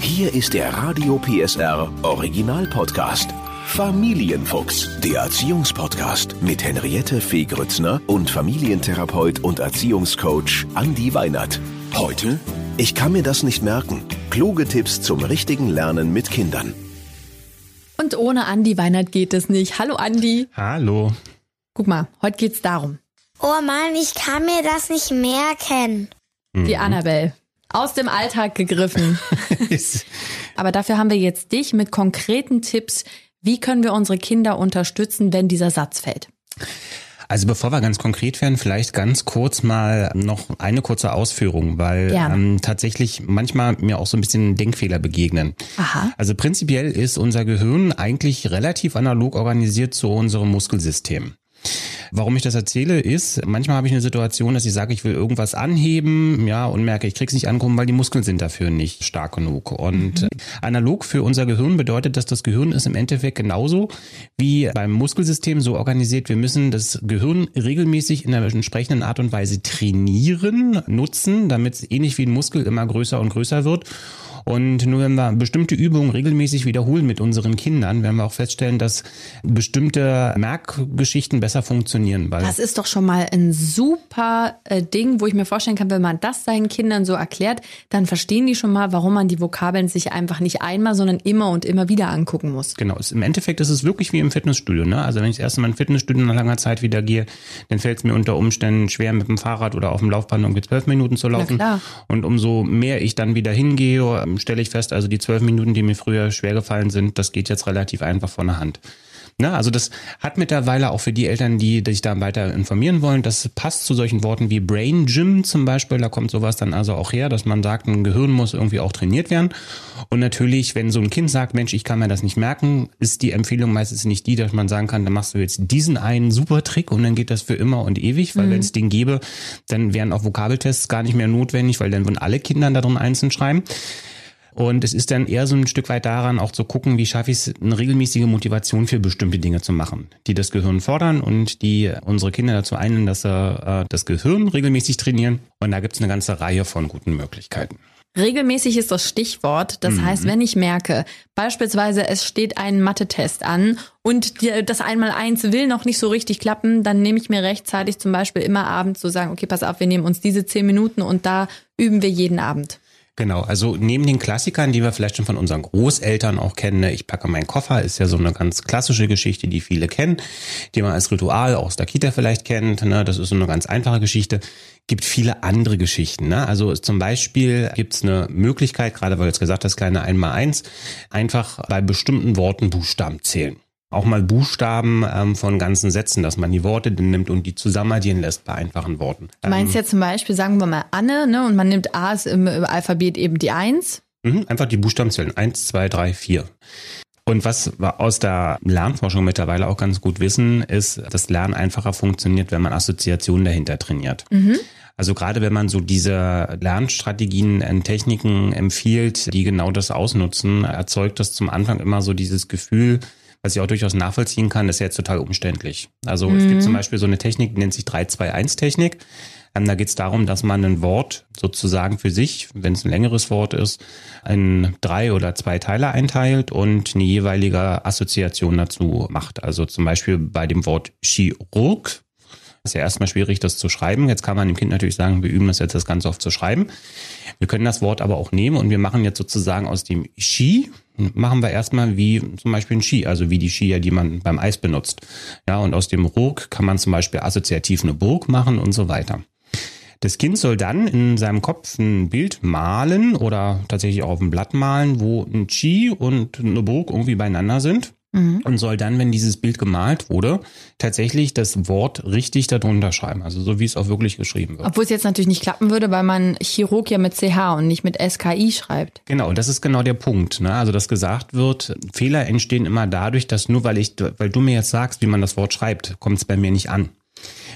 Hier ist der Radio PSR Original Podcast. Familienfuchs, der Erziehungspodcast mit Henriette Fee Grützner und Familientherapeut und Erziehungscoach Andi Weinert. Heute, ich kann mir das nicht merken. Kluge Tipps zum richtigen Lernen mit Kindern. Und ohne Andi Weinert geht es nicht. Hallo Andi. Hallo. Guck mal, heute geht's darum. Oh Mann, ich kann mir das nicht merken. Die Annabelle. Aus dem Alltag gegriffen. Aber dafür haben wir jetzt dich mit konkreten Tipps. Wie können wir unsere Kinder unterstützen, wenn dieser Satz fällt? Also bevor wir ganz konkret werden, vielleicht ganz kurz mal noch eine kurze Ausführung, weil Gerne. ähm, tatsächlich manchmal mir auch so ein bisschen Denkfehler begegnen. Aha. Also prinzipiell ist unser Gehirn eigentlich relativ analog organisiert zu unserem Muskelsystem. Warum ich das erzähle, ist, manchmal habe ich eine Situation, dass ich sage, ich will irgendwas anheben, ja, und merke, ich krieg's nicht angehoben, weil die Muskeln sind dafür nicht stark genug. Und äh, analog für unser Gehirn bedeutet, dass das Gehirn ist im Endeffekt genauso wie beim Muskelsystem so organisiert. Wir müssen das Gehirn regelmäßig in einer entsprechenden Art und Weise trainieren, nutzen, damit es ähnlich wie ein Muskel immer größer und größer wird. Und nur wenn wir bestimmte Übungen regelmäßig wiederholen mit unseren Kindern, werden wir auch feststellen, dass bestimmte Merkgeschichten besser funktionieren. Das ist doch schon mal ein super äh, Ding, wo ich mir vorstellen kann, wenn man das seinen Kindern so erklärt, dann verstehen die schon mal, warum man die Vokabeln sich einfach nicht einmal, sondern immer und immer wieder angucken muss. Genau, im Endeffekt ist es wirklich wie im Fitnessstudio. Ne? Also wenn ich das erste Mal ins Fitnessstudio nach langer Zeit wieder gehe, dann fällt es mir unter Umständen schwer, mit dem Fahrrad oder auf dem Laufband irgendwie zwölf Minuten zu laufen. Und umso mehr ich dann wieder hingehe, stelle ich fest, also die zwölf Minuten, die mir früher schwer gefallen sind, das geht jetzt relativ einfach von der Hand. Na, also das hat mittlerweile auch für die Eltern, die sich da weiter informieren wollen, das passt zu solchen Worten wie Brain Gym zum Beispiel. Da kommt sowas dann also auch her, dass man sagt, ein Gehirn muss irgendwie auch trainiert werden. Und natürlich, wenn so ein Kind sagt, Mensch, ich kann mir das nicht merken, ist die Empfehlung meistens nicht die, dass man sagen kann, dann machst du jetzt diesen einen super Trick und dann geht das für immer und ewig, weil wenn es den gäbe, dann wären auch Vokabeltests gar nicht mehr notwendig, weil dann würden alle Kinder da drin einzeln schreiben. Und es ist dann eher so ein Stück weit daran, auch zu gucken, wie schaffe ich es, eine regelmäßige Motivation für bestimmte Dinge zu machen, die das Gehirn fordern und die unsere Kinder dazu einladen, dass sie äh, das Gehirn regelmäßig trainieren. Und da gibt es eine ganze Reihe von guten Möglichkeiten. Regelmäßig ist das Stichwort. Das heißt, wenn ich merke, beispielsweise es steht ein Mathe-Test an und die, das Einmaleins will noch nicht so richtig klappen, dann nehme ich mir rechtzeitig zum Beispiel immer abends zu sagen, okay, pass auf, wir nehmen uns diese zehn Minuten und da üben wir jeden Abend. Genau, also neben den Klassikern, die wir vielleicht schon von unseren Großeltern auch kennen, ne, ich packe meinen Koffer, ist ja so eine ganz klassische Geschichte, die viele kennen, die man als Ritual aus der Kita vielleicht kennt. Ne? Das ist so eine ganz einfache Geschichte. Gibt viele andere Geschichten. Ne? Also zum Beispiel gibt es eine Möglichkeit, gerade weil du jetzt gesagt hast, kleine Einmal-Eins, einfach bei bestimmten Worten Buchstaben zählen auch mal Buchstaben ähm, von ganzen Sätzen, dass man die Worte dann nimmt und die zusammenaddieren lässt bei einfachen Worten. Du meinst ja zum Beispiel, sagen wir mal Anne, ne, und man nimmt A ist im Alphabet eben die Eins. Mhm, einfach die Buchstaben zählen. Eins, zwei, drei, vier. Und was wir aus der Lernforschung mittlerweile auch ganz gut wissen, ist, dass Lernen einfacher funktioniert, wenn man Assoziationen dahinter trainiert. Also gerade wenn man so diese Lernstrategien und Techniken empfiehlt, die genau das ausnutzen, erzeugt das zum Anfang immer so dieses Gefühl, was ich auch durchaus nachvollziehen kann, ist ja jetzt total umständlich. Also es gibt zum Beispiel so eine Technik, die nennt sich 3-2-1-Technik. Ähm, da geht es darum, dass man ein Wort sozusagen für sich, wenn es ein längeres Wort ist, in drei oder zwei Teile einteilt und eine jeweilige Assoziation dazu macht. Also zum Beispiel bei dem Wort Chirurg ist ja erstmal schwierig, das zu schreiben. Jetzt kann man dem Kind natürlich sagen, wir üben das jetzt das ganz oft zu schreiben. Wir können das Wort aber auch nehmen und wir machen jetzt sozusagen aus dem Ski, machen wir erstmal wie zum Beispiel ein Ski, also wie die Skier, die man beim Eis benutzt. Ja, und aus dem Rurk kann man zum Beispiel assoziativ eine Burg machen und so weiter. Das Kind soll dann in seinem Kopf ein Bild malen oder tatsächlich auch auf dem Blatt malen, wo ein Ski und eine Burg irgendwie beieinander sind. Und soll dann, wenn dieses Bild gemalt wurde, tatsächlich das Wort richtig darunter schreiben. Also so wie es auch wirklich geschrieben wird. Obwohl es jetzt natürlich nicht klappen würde, weil man Chirurg ja mit CH und nicht mit SKI schreibt. Genau, das ist genau der Punkt. Ne? Also, dass gesagt wird, Fehler entstehen immer dadurch, dass nur weil ich, weil du mir jetzt sagst, wie man das Wort schreibt, kommt es bei mir nicht an.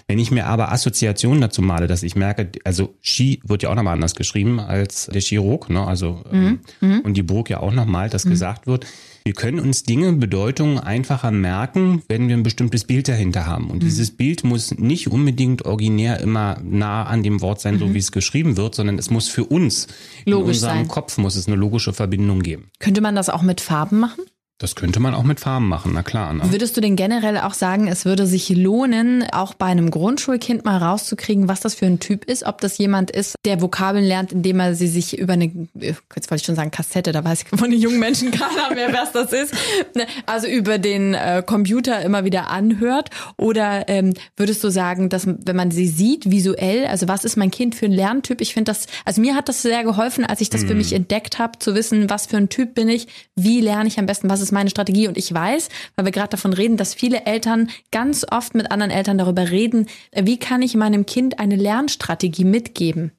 Wenn ich mir aber Assoziationen dazu male, dass ich merke, also Ski wird ja auch nochmal anders geschrieben als der Chirurg, ne? Also mhm. ähm, und die Burg ja auch nochmal, dass mhm. gesagt wird, wir können uns Dinge, Bedeutungen einfacher merken, wenn wir ein bestimmtes Bild dahinter haben. Und mhm. dieses Bild muss nicht unbedingt originär immer nah an dem Wort sein, so mhm. wie es geschrieben wird, sondern es muss für uns Logisch in unserem sein. Kopf muss es eine logische Verbindung geben. Könnte man das auch mit Farben machen? Das könnte man auch mit Farben machen, na klar. Ne? Würdest du denn generell auch sagen, es würde sich lohnen, auch bei einem Grundschulkind mal rauszukriegen, was das für ein Typ ist? Ob das jemand ist, der Vokabeln lernt, indem er sie sich über eine, jetzt wollte ich schon sagen Kassette, da weiß ich von den jungen Menschen keiner mehr, was das ist, ne, also über den äh, Computer immer wieder anhört? Oder ähm, würdest du sagen, dass wenn man sie sieht, visuell, also was ist mein Kind für ein Lerntyp? Ich finde das, also mir hat das sehr geholfen, als ich das mm. für mich entdeckt habe, zu wissen, was für ein Typ bin ich, wie lerne ich am besten, was ist meine Strategie. Und ich weiß, weil wir gerade davon reden, dass viele Eltern ganz oft mit anderen Eltern darüber reden, wie kann ich meinem Kind eine Lernstrategie mitgeben?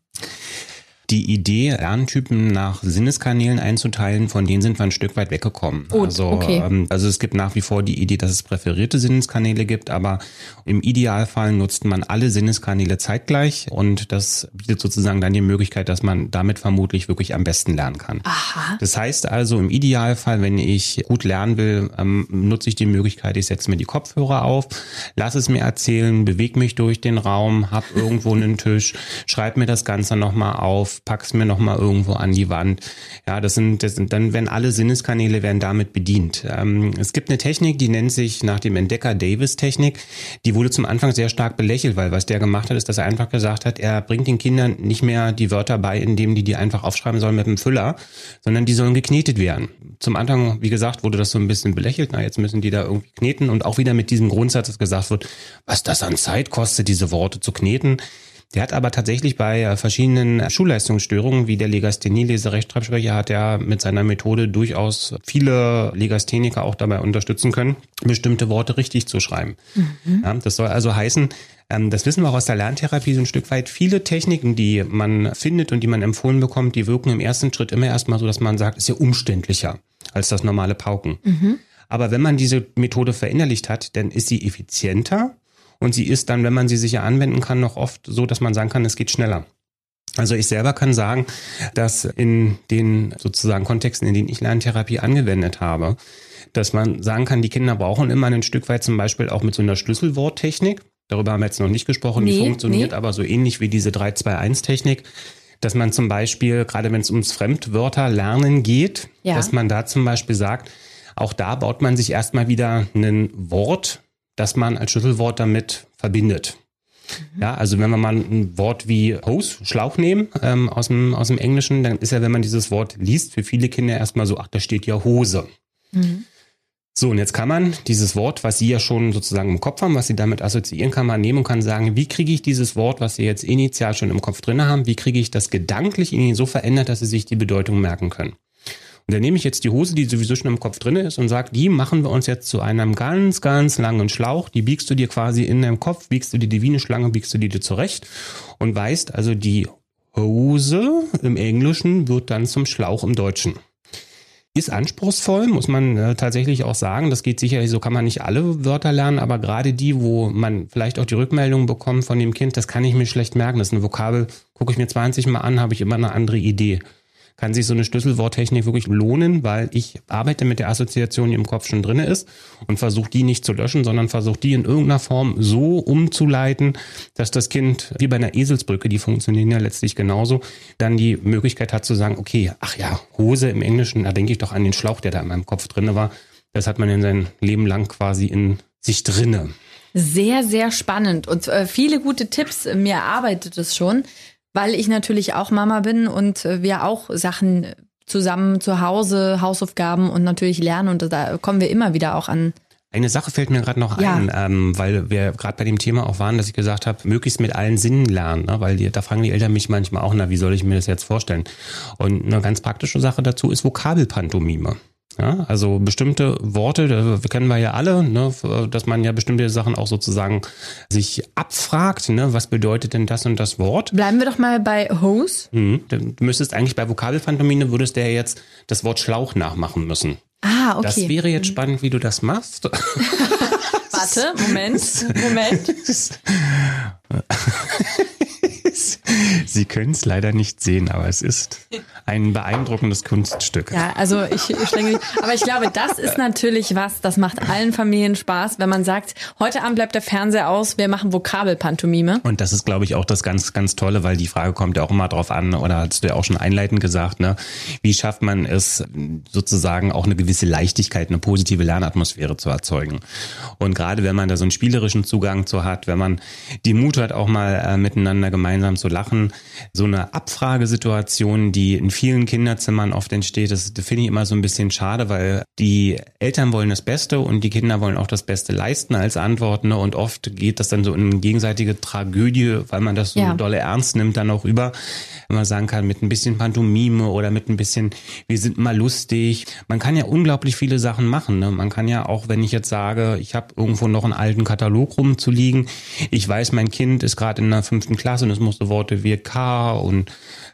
Die Idee, Lerntypen nach Sinneskanälen einzuteilen, von denen sind wir ein Stück weit weggekommen. Gut, also, okay. ähm, also es gibt nach wie vor die Idee, dass es präferierte Sinneskanäle gibt, aber im Idealfall nutzt man alle Sinneskanäle zeitgleich und das bietet sozusagen dann die Möglichkeit, dass man damit vermutlich wirklich am besten lernen kann. Aha. Das heißt also im Idealfall, wenn ich gut lernen will, ähm, nutze ich die Möglichkeit, ich setze mir die Kopfhörer auf, lass es mir erzählen, bewege mich durch den Raum, hab irgendwo einen Tisch, schreib mir das Ganze nochmal auf, pack's mir noch mal irgendwo an die Wand. Ja, das sind, das sind dann werden alle Sinneskanäle werden damit bedient. Ähm, es gibt eine Technik, die nennt sich nach dem Entdecker Davis Technik. Die wurde zum Anfang sehr stark belächelt, weil was der gemacht hat, ist, dass er einfach gesagt hat, er bringt den Kindern nicht mehr die Wörter bei, indem die die einfach aufschreiben sollen mit einem Füller, sondern die sollen geknetet werden. Zum Anfang, wie gesagt, wurde das so ein bisschen belächelt. Na, jetzt müssen die da irgendwie kneten und auch wieder mit diesem Grundsatz, dass gesagt wird, was das an Zeit kostet, diese Worte zu kneten. Der hat aber tatsächlich bei äh, verschiedenen Schulleistungsstörungen wie der Legasthenie, Leserechtschreibschwäche, hat er mit seiner Methode durchaus viele Legastheniker auch dabei unterstützen können, bestimmte Worte richtig zu schreiben. Mhm. Ja, das soll also heißen, ähm, das wissen wir auch aus der Lerntherapie so ein Stück weit. Viele Techniken, die man findet und die man empfohlen bekommt, die wirken im ersten Schritt immer erstmal so, dass man sagt, ist ja umständlicher als das normale Pauken. Mhm. Aber wenn man diese Methode verinnerlicht hat, dann ist sie effizienter und sie ist dann, wenn man sie sicher anwenden kann, noch oft so, dass man sagen kann, es geht schneller. Also ich selber kann sagen, dass in den sozusagen Kontexten, in denen ich Lerntherapie angewendet habe, dass man sagen kann, die Kinder brauchen immer ein Stück weit zum Beispiel auch mit so einer Schlüsselworttechnik. Darüber haben wir jetzt noch nicht gesprochen. Nee, die funktioniert nee. aber so ähnlich wie diese 3-2-1-Technik, dass man zum Beispiel, gerade wenn es ums Fremdwörter lernen geht, ja. dass man da zum Beispiel sagt, auch da baut man sich erstmal wieder ein Wort das man als Schlüsselwort damit verbindet. Mhm. Ja, also wenn wir mal ein Wort wie Hose, Schlauch nehmen ähm, aus, dem, aus dem Englischen, dann ist ja, wenn man dieses Wort liest, für viele Kinder erstmal so, ach, da steht ja Hose. Mhm. So, und jetzt kann man dieses Wort, was Sie ja schon sozusagen im Kopf haben, was Sie damit assoziieren, kann man nehmen und kann sagen, wie kriege ich dieses Wort, was Sie jetzt initial schon im Kopf drin haben, wie kriege ich das gedanklich in Ihnen so verändert, dass Sie sich die Bedeutung merken können. Und dann nehme ich jetzt die Hose, die sowieso schon im Kopf drin ist und sage, die machen wir uns jetzt zu einem ganz, ganz langen Schlauch. Die biegst du dir quasi in deinem Kopf, biegst du dir die Wiener Schlange, biegst du die dir zurecht und weißt also die Hose im Englischen wird dann zum Schlauch im Deutschen. Ist anspruchsvoll, muss man äh, tatsächlich auch sagen. Das geht sicherlich, so kann man nicht alle Wörter lernen, aber gerade die, wo man vielleicht auch die Rückmeldung bekommt von dem Kind, das kann ich mir schlecht merken. Das ist eine Vokabel, gucke ich mir 20 Mal an, habe ich immer eine andere Idee kann sich so eine Schlüsselworttechnik wirklich lohnen, weil ich arbeite mit der Assoziation, die im Kopf schon drinne ist und versuche die nicht zu löschen, sondern versuche die in irgendeiner Form so umzuleiten, dass das Kind, wie bei einer Eselsbrücke, die funktionieren ja letztlich genauso, dann die Möglichkeit hat zu sagen, okay, ach ja, Hose im Englischen, da denke ich doch an den Schlauch, der da in meinem Kopf drinne war. Das hat man in sein Leben lang quasi in sich drinne. Sehr, sehr spannend und äh, viele gute Tipps. Mir arbeitet es schon weil ich natürlich auch Mama bin und äh, wir auch Sachen zusammen zu Hause, Hausaufgaben und natürlich lernen und da kommen wir immer wieder auch an eine Sache fällt mir gerade noch ja. ein, ähm, weil wir gerade bei dem Thema auch waren, dass ich gesagt habe, möglichst mit allen Sinnen lernen, ne? weil die, da fragen die Eltern mich manchmal auch, na, wie soll ich mir das jetzt vorstellen? Und eine ganz praktische Sache dazu ist Vokabelpantomime. Ja, also bestimmte Worte, das kennen wir ja alle, ne, dass man ja bestimmte Sachen auch sozusagen sich abfragt, ne, was bedeutet denn das und das Wort? Bleiben wir doch mal bei Hose. Mhm, du müsstest eigentlich bei Vokabelphantomine würdest der jetzt das Wort Schlauch nachmachen müssen. Ah, okay. Das wäre jetzt spannend, wie du das machst. Warte, Moment, Moment. Sie können es leider nicht sehen, aber es ist ein beeindruckendes Kunststück. Ja, also ich, ich denke, aber ich glaube, das ist natürlich was, das macht allen Familien Spaß, wenn man sagt, heute Abend bleibt der Fernseher aus, wir machen Vokabelpantomime. Und das ist, glaube ich, auch das ganz, ganz Tolle, weil die Frage kommt ja auch immer drauf an, oder hast du ja auch schon einleitend gesagt, ne? Wie schafft man es, sozusagen auch eine gewisse Leichtigkeit, eine positive Lernatmosphäre zu erzeugen? Und gerade wenn man da so einen spielerischen Zugang zu hat, wenn man die Mut hat, auch mal äh, miteinander gemeinsam zu lachen, so eine Abfragesituation, die in vielen Kinderzimmern oft entsteht, das, das finde ich immer so ein bisschen schade, weil die Eltern wollen das Beste und die Kinder wollen auch das Beste leisten als Antwort. Ne? Und oft geht das dann so in eine gegenseitige Tragödie, weil man das so ja. dolle ernst nimmt, dann auch über, wenn man sagen kann, mit ein bisschen Pantomime oder mit ein bisschen, wir sind mal lustig. Man kann ja unglaublich viele Sachen machen. Ne? Man kann ja auch, wenn ich jetzt sage, ich habe irgendwo noch einen alten Katalog rumzuliegen, ich weiß, mein Kind ist gerade in der fünften Klasse und es musste Worte wie Car und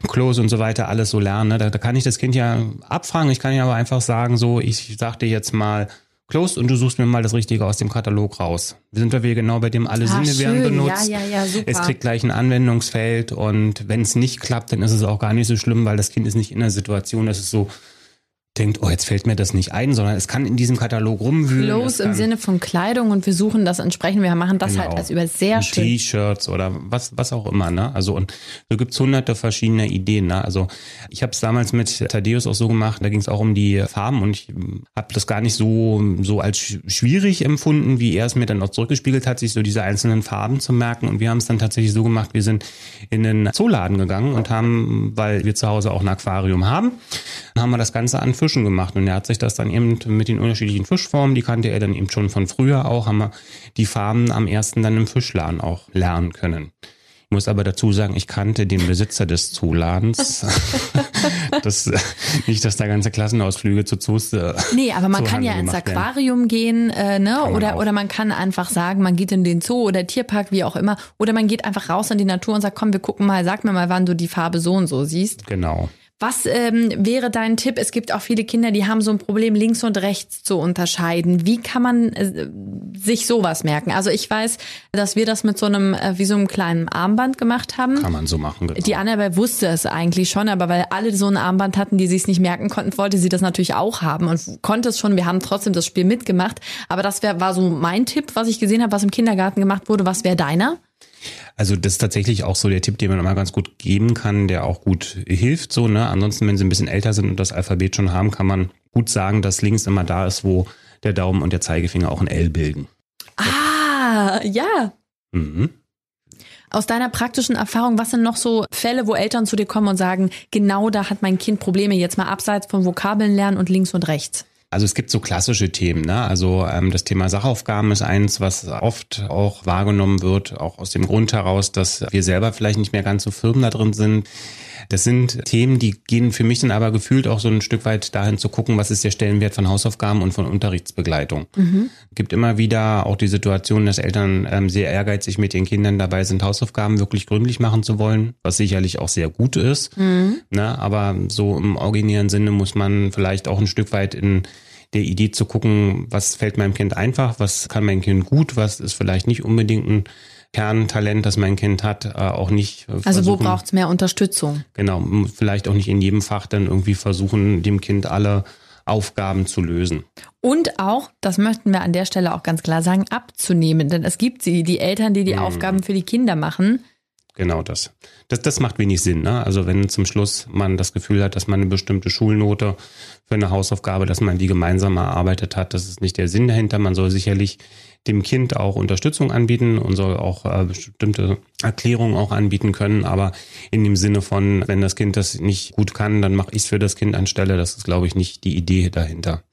Close und so weiter alles so lernen. Ne? Da, da kann ich das Kind ja abfragen. Ich kann ja aber einfach sagen, so, ich sag dir jetzt mal Closed und du suchst mir mal das Richtige aus dem Katalog raus. Wir sind wir genau bei dem alle ah, Sinne schön. werden benutzt. Ja, ja, ja, super. Es kriegt gleich ein Anwendungsfeld und wenn es nicht klappt, dann ist es auch gar nicht so schlimm, weil das Kind ist nicht in der Situation, dass es so denkt, oh, jetzt fällt mir das nicht ein, sondern es kann in diesem Katalog rumwühlen. Clothes im Sinne von Kleidung und wir suchen das entsprechend. Wir machen das halt genau. halt als über sehr schön. T-Shirts oder was, was auch immer, ne? Also und so gibt's hunderte verschiedene Ideen, ne? Also ich habe es damals mit Thaddeus auch so gemacht, da ging es auch um die Farben und ich habe das gar nicht so, so als schwierig empfunden, wie er es mir dann auch zurückgespiegelt hat, sich so diese einzelnen Farben zu merken. Und wir haben es dann tatsächlich so gemacht, wir sind in den Zooladen gegangen und haben, weil wir zu Hause auch ein Aquarium haben, haben wir das Ganze an Fischen gemacht. Und er hat sich das dann eben mit den unterschiedlichen Fischformen, die kannte er dann eben schon von früher auch, haben wir die Farben am ersten dann im Fischladen auch lernen können. Ich muss aber dazu sagen, ich kannte den Besitzer des Zuladens. das, nicht, dass da ganze Klassenausflüge zu Zoos. Äh, nee, aber man kann ja ins Aquarium werden. gehen, äh, ne? Oder, oder man kann einfach sagen, man geht in den Zoo oder Tierpark, wie auch immer. Oder man geht einfach raus in die Natur und sagt, komm, wir gucken mal, sag mir mal, wann du die Farbe so und so siehst. Genau. Was ähm, wäre dein Tipp? Es gibt auch viele Kinder, die haben so ein Problem, links und rechts zu unterscheiden. Wie kann man äh, sich sowas merken? Also ich weiß, dass wir das mit so einem, äh, wie so einem kleinen Armband gemacht haben. Kann man so machen. Genau. Die Annabelle wusste es eigentlich schon, aber weil alle so ein Armband hatten, die sich es nicht merken konnten, wollte sie das natürlich auch haben und konnte es schon. Wir haben trotzdem das Spiel mitgemacht. Aber das wär, war so mein Tipp, was ich gesehen habe, was im Kindergarten gemacht wurde. Was wäre deiner? Also das ist tatsächlich auch so der Tipp, den man immer ganz gut geben kann, der auch gut hilft. So, ne? Ansonsten, wenn sie ein bisschen älter sind und das Alphabet schon haben, kann man gut sagen, dass links immer da ist, wo der Daumen und der Zeigefinger auch ein L bilden. Ah, ja. Mhm. Aus deiner praktischen Erfahrung, was sind noch so Fälle, wo Eltern zu dir kommen und sagen, genau da hat mein Kind Probleme, jetzt mal abseits von Vokabeln lernen und links und rechts? Also es gibt so klassische Themen. Ne? Also ähm, das Thema Sachaufgaben ist eins, was oft auch wahrgenommen wird, auch aus dem Grund heraus, dass wir selber vielleicht nicht mehr ganz so firm da drin sind. Das sind Themen, die gehen für mich dann aber gefühlt auch so ein Stück weit dahin zu gucken, was ist der Stellenwert von Hausaufgaben und von Unterrichtsbegleitung. Mhm. Es gibt immer wieder auch die Situation, dass Eltern ähm, sehr ehrgeizig mit ihren Kindern dabei sind, Hausaufgaben wirklich gründlich machen zu wollen, was sicherlich auch sehr gut ist. Mhm. Ne? Aber so im originären Sinne muss man vielleicht auch ein Stück weit in der Idee zu gucken, was fällt meinem Kind einfach, was kann mein Kind gut, was ist vielleicht nicht unbedingt ein Kerntalent, das mein Kind hat, äh, auch nicht. Versuchen, also wo braucht es mehr Unterstützung? Genau, vielleicht auch nicht in jedem Fach dann irgendwie versuchen, dem Kind alle Aufgaben zu lösen. Und auch, das möchten wir an der Stelle auch ganz klar sagen, abzunehmen. Denn es gibt sie, die Eltern, die die hm. Aufgaben für die Kinder machen. Genau das. das. Das macht wenig Sinn. Ne? Also wenn zum Schluss man das Gefühl hat, dass man eine bestimmte Schulnote für eine Hausaufgabe, dass man die gemeinsam erarbeitet hat, das ist nicht der Sinn dahinter. Man soll sicherlich dem Kind auch Unterstützung anbieten und soll auch äh, bestimmte Erklärungen auch anbieten können. Aber in dem Sinne von, wenn das Kind das nicht gut kann, dann mache ich es für das Kind anstelle. Das ist, glaube ich, nicht die Idee dahinter.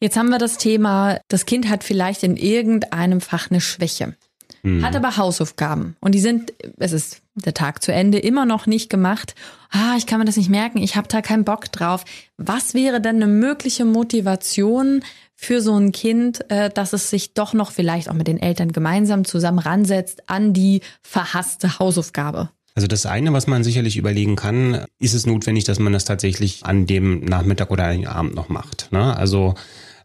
Jetzt haben wir das Thema, das Kind hat vielleicht in irgendeinem Fach eine Schwäche. Hm. Hat aber Hausaufgaben und die sind, es ist der Tag zu Ende, immer noch nicht gemacht. Ah, ich kann mir das nicht merken, ich habe da keinen Bock drauf. Was wäre denn eine mögliche Motivation für so ein Kind, äh, dass es sich doch noch vielleicht auch mit den Eltern gemeinsam zusammen ransetzt an die verhasste Hausaufgabe? Also das eine, was man sicherlich überlegen kann, ist es notwendig, dass man das tatsächlich an dem Nachmittag oder an dem Abend noch macht. Ne? Also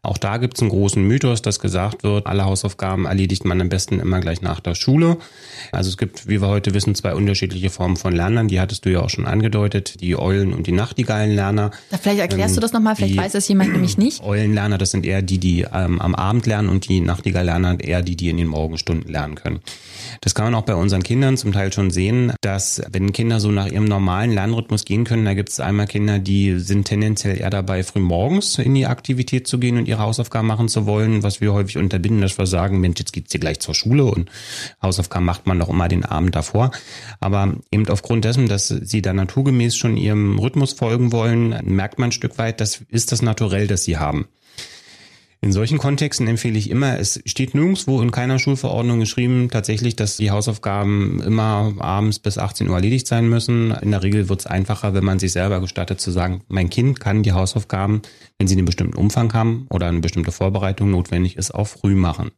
Auch da gibt es einen großen Mythos, dass gesagt wird, alle Hausaufgaben erledigt man am besten immer gleich nach der Schule. Also es gibt, wie wir heute wissen, zwei unterschiedliche Formen von Lernern. Die hattest du ja auch schon angedeutet, die Eulen- und die Nachtigallenlerner. Vielleicht erklärst ähm, du das nochmal, vielleicht weiß das jemand nämlich nicht. Eulenlerner, das sind eher die, die ähm, am Abend lernen und die Nachtigallerner eher die, die in den Morgenstunden lernen können. Das kann man auch bei unseren Kindern zum Teil schon sehen, dass wenn Kinder so nach ihrem normalen Lernrhythmus gehen können, da gibt es einmal Kinder, die sind tendenziell eher dabei, früh morgens in die Aktivität zu gehen und ihre Hausaufgaben machen zu wollen, was wir häufig unterbinden, dass wir sagen, Mensch, jetzt geht's dir gleich zur Schule und Hausaufgaben macht man doch immer den Abend davor. Aber eben aufgrund dessen, dass sie da naturgemäß schon ihrem Rhythmus folgen wollen, merkt man ein Stück weit, das ist das Naturell, das sie haben. In solchen Kontexten empfehle ich immer, es steht nirgendwo in keiner Schulverordnung geschrieben, tatsächlich, dass die Hausaufgaben immer abends bis 18 Uhr erledigt sein müssen. In der Regel wird es einfacher, wenn man sich selber gestattet zu sagen, mein Kind kann die Hausaufgaben, wenn sie einen bestimmten Umfang haben oder eine bestimmte Vorbereitung notwendig ist, auch früh machen.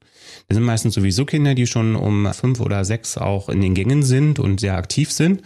Das sind meistens sowieso Kinder, die schon um fünf oder sechs auch in den Gängen sind und sehr aktiv sind.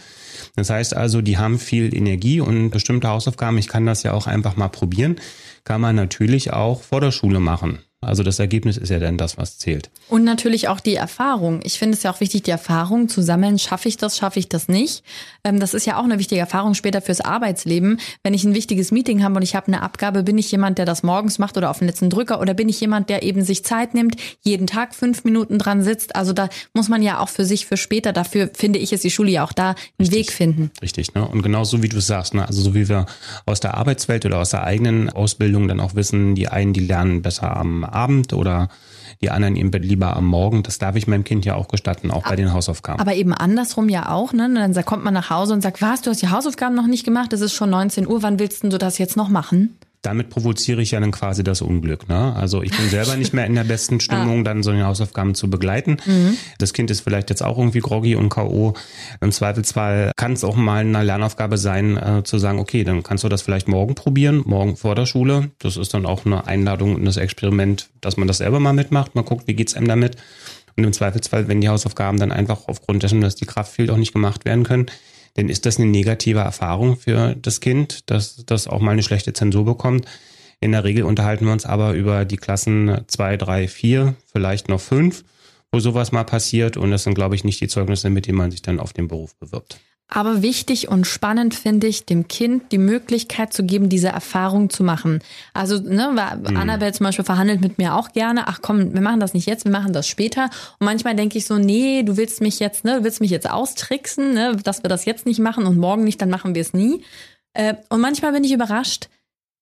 Das heißt also, die haben viel Energie und bestimmte Hausaufgaben. Ich kann das ja auch einfach mal probieren kann man natürlich auch vor der Schule machen. Also das Ergebnis ist ja dann das, was zählt. Und natürlich auch die Erfahrung. Ich finde es ja auch wichtig, die Erfahrung zu sammeln. Schaffe ich das, schaffe ich das nicht? Ähm, das ist ja auch eine wichtige Erfahrung später fürs Arbeitsleben. Wenn ich ein wichtiges Meeting habe und ich habe eine Abgabe, bin ich jemand, der das morgens macht oder auf den letzten Drücker oder bin ich jemand, der eben sich Zeit nimmt, jeden Tag fünf Minuten dran sitzt? Also da muss man ja auch für sich, für später, dafür finde ich, ist die Schule ja auch da, einen Richtig. Weg finden. Richtig, ne? Und genau so wie du sagst, ne? Also so wie wir aus der Arbeitswelt oder aus der eigenen Ausbildung dann auch wissen, die einen, die lernen besser am Abend oder die anderen eben lieber am Morgen. Das darf ich meinem Kind ja auch gestatten, auch bei den Hausaufgaben. Aber eben andersrum ja auch, ne? Dann kommt man nach Hause und sagt, was, du hast die Hausaufgaben noch nicht gemacht, es ist schon 19 Uhr, wann willst du das jetzt noch machen? Damit provoziere ich ja dann quasi das Unglück. Ne? Also ich bin selber nicht mehr in der besten ah. Stimmung, dann so eine Hausaufgaben zu begleiten. Mhm. Das Kind ist vielleicht jetzt auch irgendwie groggy und K.O. Im Zweifelsfall kann es auch mal eine Lernaufgabe sein, äh, zu sagen, okay, dann kannst du das vielleicht morgen probieren, morgen vor der Schule. Das ist dann auch eine Einladung in das Experiment, dass man das selber mal mitmacht, mal guckt, wie geht's einem damit. Und im Zweifelsfall, wenn die Hausaufgaben dann einfach aufgrund dessen, dass die Kraft fehlt, auch nicht gemacht werden können, denn ist das eine negative Erfahrung für das Kind, dass das auch mal eine schlechte Zensur bekommt? In der Regel unterhalten wir uns aber über die Klassen zwei, drei, vier, vielleicht noch fünf, wo sowas mal passiert. Und das sind, glaube ich, nicht die Zeugnisse, mit denen man sich dann auf den Beruf bewirbt. Aber wichtig und spannend finde ich, dem Kind die Möglichkeit zu geben, diese Erfahrung zu machen. Also, ne, mhm. Annabelle zum Beispiel verhandelt mit mir auch gerne, ach komm, wir machen das nicht jetzt, wir machen das später. Und manchmal denke ich so, nee, du willst mich jetzt, ne, du willst mich jetzt austricksen, ne, dass wir das jetzt nicht machen und morgen nicht, dann machen wir es nie. Äh, und manchmal bin ich überrascht.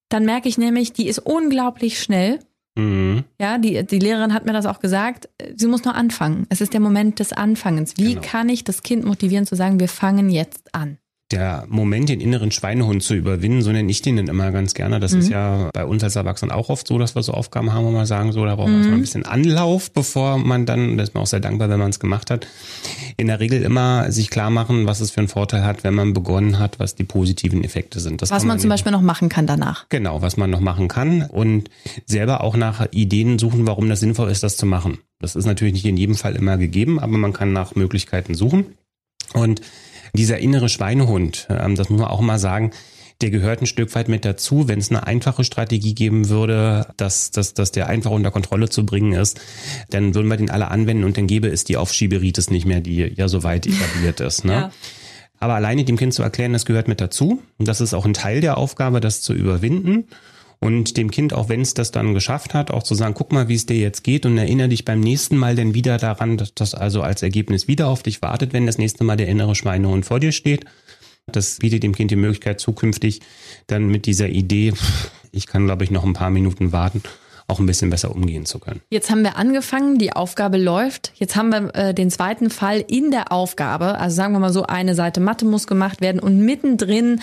Dann merke ich nämlich, die ist unglaublich schnell Mhm. Ja, die, die Lehrerin hat mir das auch gesagt. Sie muss nur anfangen. Es ist der Moment des Anfangens. Wie genau. kann ich das Kind motivieren zu sagen, wir fangen jetzt an? Der Moment, den inneren Schweinehund zu überwinden, so nenne ich den dann immer ganz gerne. Das mhm. ist ja bei uns als Erwachsenen auch oft so, dass wir so Aufgaben haben, wo wir sagen, so, da braucht man mhm. ein bisschen Anlauf, bevor man dann, da ist man auch sehr dankbar, wenn man es gemacht hat, in der Regel immer sich klar machen, was es für einen Vorteil hat, wenn man begonnen hat, was die positiven Effekte sind. Das was man, man zum Beispiel noch machen kann danach. Genau, was man noch machen kann und selber auch nach Ideen suchen, warum das sinnvoll ist, das zu machen. Das ist natürlich nicht in jedem Fall immer gegeben, aber man kann nach Möglichkeiten suchen. Und dieser innere Schweinehund, ähm, das muss man auch mal sagen, der gehört ein Stück weit mit dazu. Wenn es eine einfache Strategie geben würde, dass, dass, dass der einfach unter Kontrolle zu bringen ist, dann würden wir den alle anwenden und dann gäbe es die Aufschieberitis nicht mehr, die ja so weit etabliert ist. Ne? Ja. Aber alleine dem Kind zu erklären, das gehört mit dazu. Und das ist auch ein Teil der Aufgabe, das zu überwinden und dem Kind, auch wenn es das dann geschafft hat, auch zu sagen, guck mal, wie es dir jetzt geht und erinnere dich beim nächsten Mal dann wieder daran, dass das also als Ergebnis wieder auf dich wartet, wenn das nächste Mal der innere Schweinehund vor dir steht. Das bietet dem Kind die Möglichkeit, zukünftig dann mit dieser Idee, ich kann, glaube ich, noch ein paar Minuten warten, auch ein bisschen besser umgehen zu können. Jetzt haben wir angefangen, die Aufgabe läuft. Jetzt haben wir äh, den zweiten Fall in der Aufgabe. Also sagen wir mal so, eine Seite Mathe muss gemacht werden und mittendrin,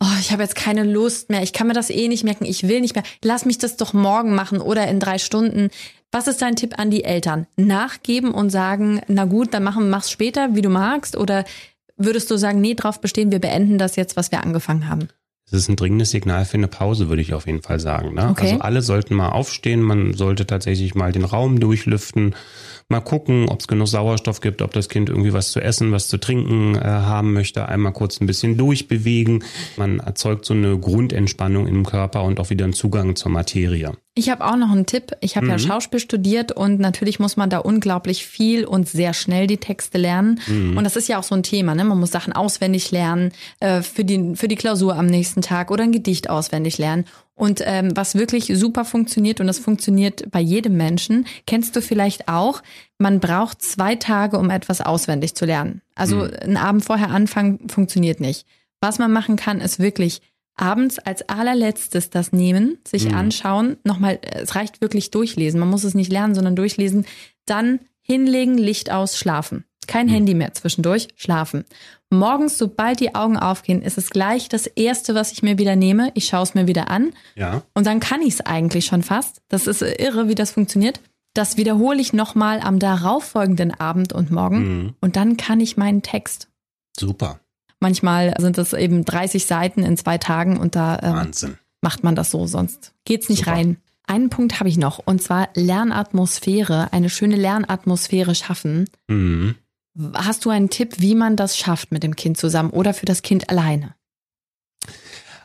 oh, ich habe jetzt keine Lust mehr, ich kann mir das eh nicht merken, ich will nicht mehr, lass mich das doch morgen machen oder in drei Stunden. Was ist dein Tipp an die Eltern? Nachgeben und sagen, na gut, dann machen, mach's später, wie du magst? Oder würdest du sagen, nee, drauf bestehen, wir beenden das jetzt, was wir angefangen haben? Es ist ein dringendes Signal für eine Pause, würde ich auf jeden Fall sagen. Ne? Okay. Also alle sollten mal aufstehen, man sollte tatsächlich mal den Raum durchlüften, mal gucken, ob es genug Sauerstoff gibt, ob das Kind irgendwie was zu essen, was zu trinken äh, haben möchte, einmal kurz ein bisschen durchbewegen. Man erzeugt so eine Grundentspannung im Körper und auch wieder einen Zugang zur Materie. Ich habe auch noch einen Tipp. Ich habe Mhm. ja Schauspiel studiert und natürlich muss man da unglaublich viel und sehr schnell die Texte lernen. Mhm. Und das ist ja auch so ein Thema. Ne? Man muss Sachen auswendig lernen äh, für, die, für die Klausur am nächsten Tag oder ein Gedicht auswendig lernen. Und ähm, was wirklich super funktioniert, und das funktioniert bei jedem Menschen, kennst du vielleicht auch, man braucht zwei Tage, um etwas auswendig zu lernen. Also einen Abend vorher anfangen funktioniert nicht. Was man machen kann, ist wirklich abends als allerletztes das nehmen, sich anschauen, nochmal, es reicht wirklich durchlesen. Man muss es nicht lernen, sondern durchlesen. Dann hinlegen, Licht aus, schlafen. Kein Handy mehr zwischendurch, schlafen. Morgens, sobald die Augen aufgehen, ist es gleich das Erste, was ich mir wieder nehme. Ich schaue es mir wieder an Ja. und dann kann ich es eigentlich schon fast. Das ist irre, wie das funktioniert. Das wiederhole ich nochmal am darauffolgenden Abend und Morgen Mhm. und dann kann ich meinen Text. Super. Manchmal sind es eben 30 Seiten in zwei Tagen und da ähm, macht man das so, sonst geht's nicht Super. rein. Einen Punkt habe ich noch und zwar Lernatmosphäre, eine schöne Lernatmosphäre schaffen. Mhm. Hast du einen Tipp, wie man das schafft mit dem Kind zusammen oder für das Kind alleine?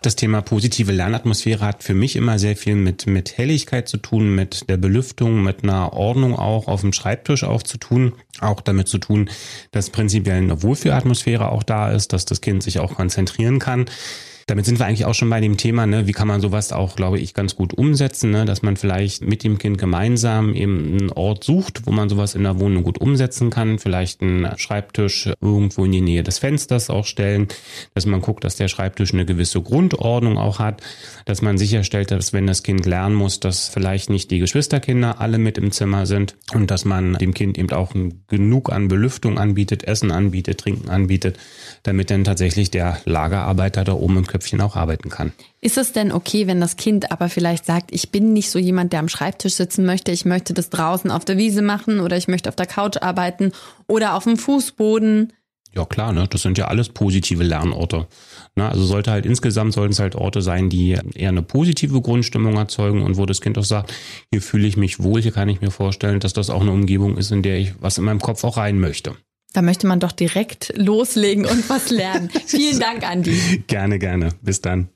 Das Thema positive Lernatmosphäre hat für mich immer sehr viel mit, mit Helligkeit zu tun, mit der Belüftung, mit einer Ordnung auch auf dem Schreibtisch auch zu tun. Auch damit zu tun, dass prinzipiell eine Wohlfühlatmosphäre auch da ist, dass das Kind sich auch konzentrieren kann. Damit sind wir eigentlich auch schon bei dem Thema, ne, wie kann man sowas auch, glaube ich, ganz gut umsetzen, ne, dass man vielleicht mit dem Kind gemeinsam eben einen Ort sucht, wo man sowas in der Wohnung gut umsetzen kann, vielleicht einen Schreibtisch irgendwo in die Nähe des Fensters auch stellen, dass man guckt, dass der Schreibtisch eine gewisse Grundordnung auch hat, dass man sicherstellt, dass wenn das Kind lernen muss, dass vielleicht nicht die Geschwisterkinder alle mit im Zimmer sind und dass man dem Kind eben auch genug an Belüftung anbietet, Essen anbietet, Trinken anbietet, damit dann tatsächlich der Lagerarbeiter da oben im Köpfchen auch arbeiten kann. Ist es denn okay, wenn das Kind aber vielleicht sagt, ich bin nicht so jemand, der am Schreibtisch sitzen möchte, ich möchte das draußen auf der Wiese machen oder ich möchte auf der Couch arbeiten oder auf dem Fußboden? Ja klar, ne? Das sind ja alles positive Lernorte. Ne? Also sollte halt insgesamt sollten es halt Orte sein, die eher eine positive Grundstimmung erzeugen und wo das Kind auch sagt, hier fühle ich mich wohl, hier kann ich mir vorstellen, dass das auch eine Umgebung ist, in der ich was in meinem Kopf auch rein möchte. Da möchte man doch direkt loslegen und was lernen. Vielen Dank, Andi. Gerne, gerne. Bis dann.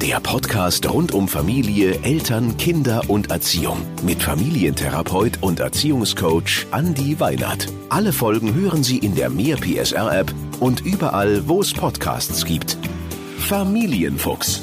Der Podcast rund um Familie, Eltern, Kinder und Erziehung mit Familientherapeut und Erziehungscoach Andi Weinert. Alle Folgen hören Sie in der Mehr PSR App und überall, wo es Podcasts gibt. Familienfuchs,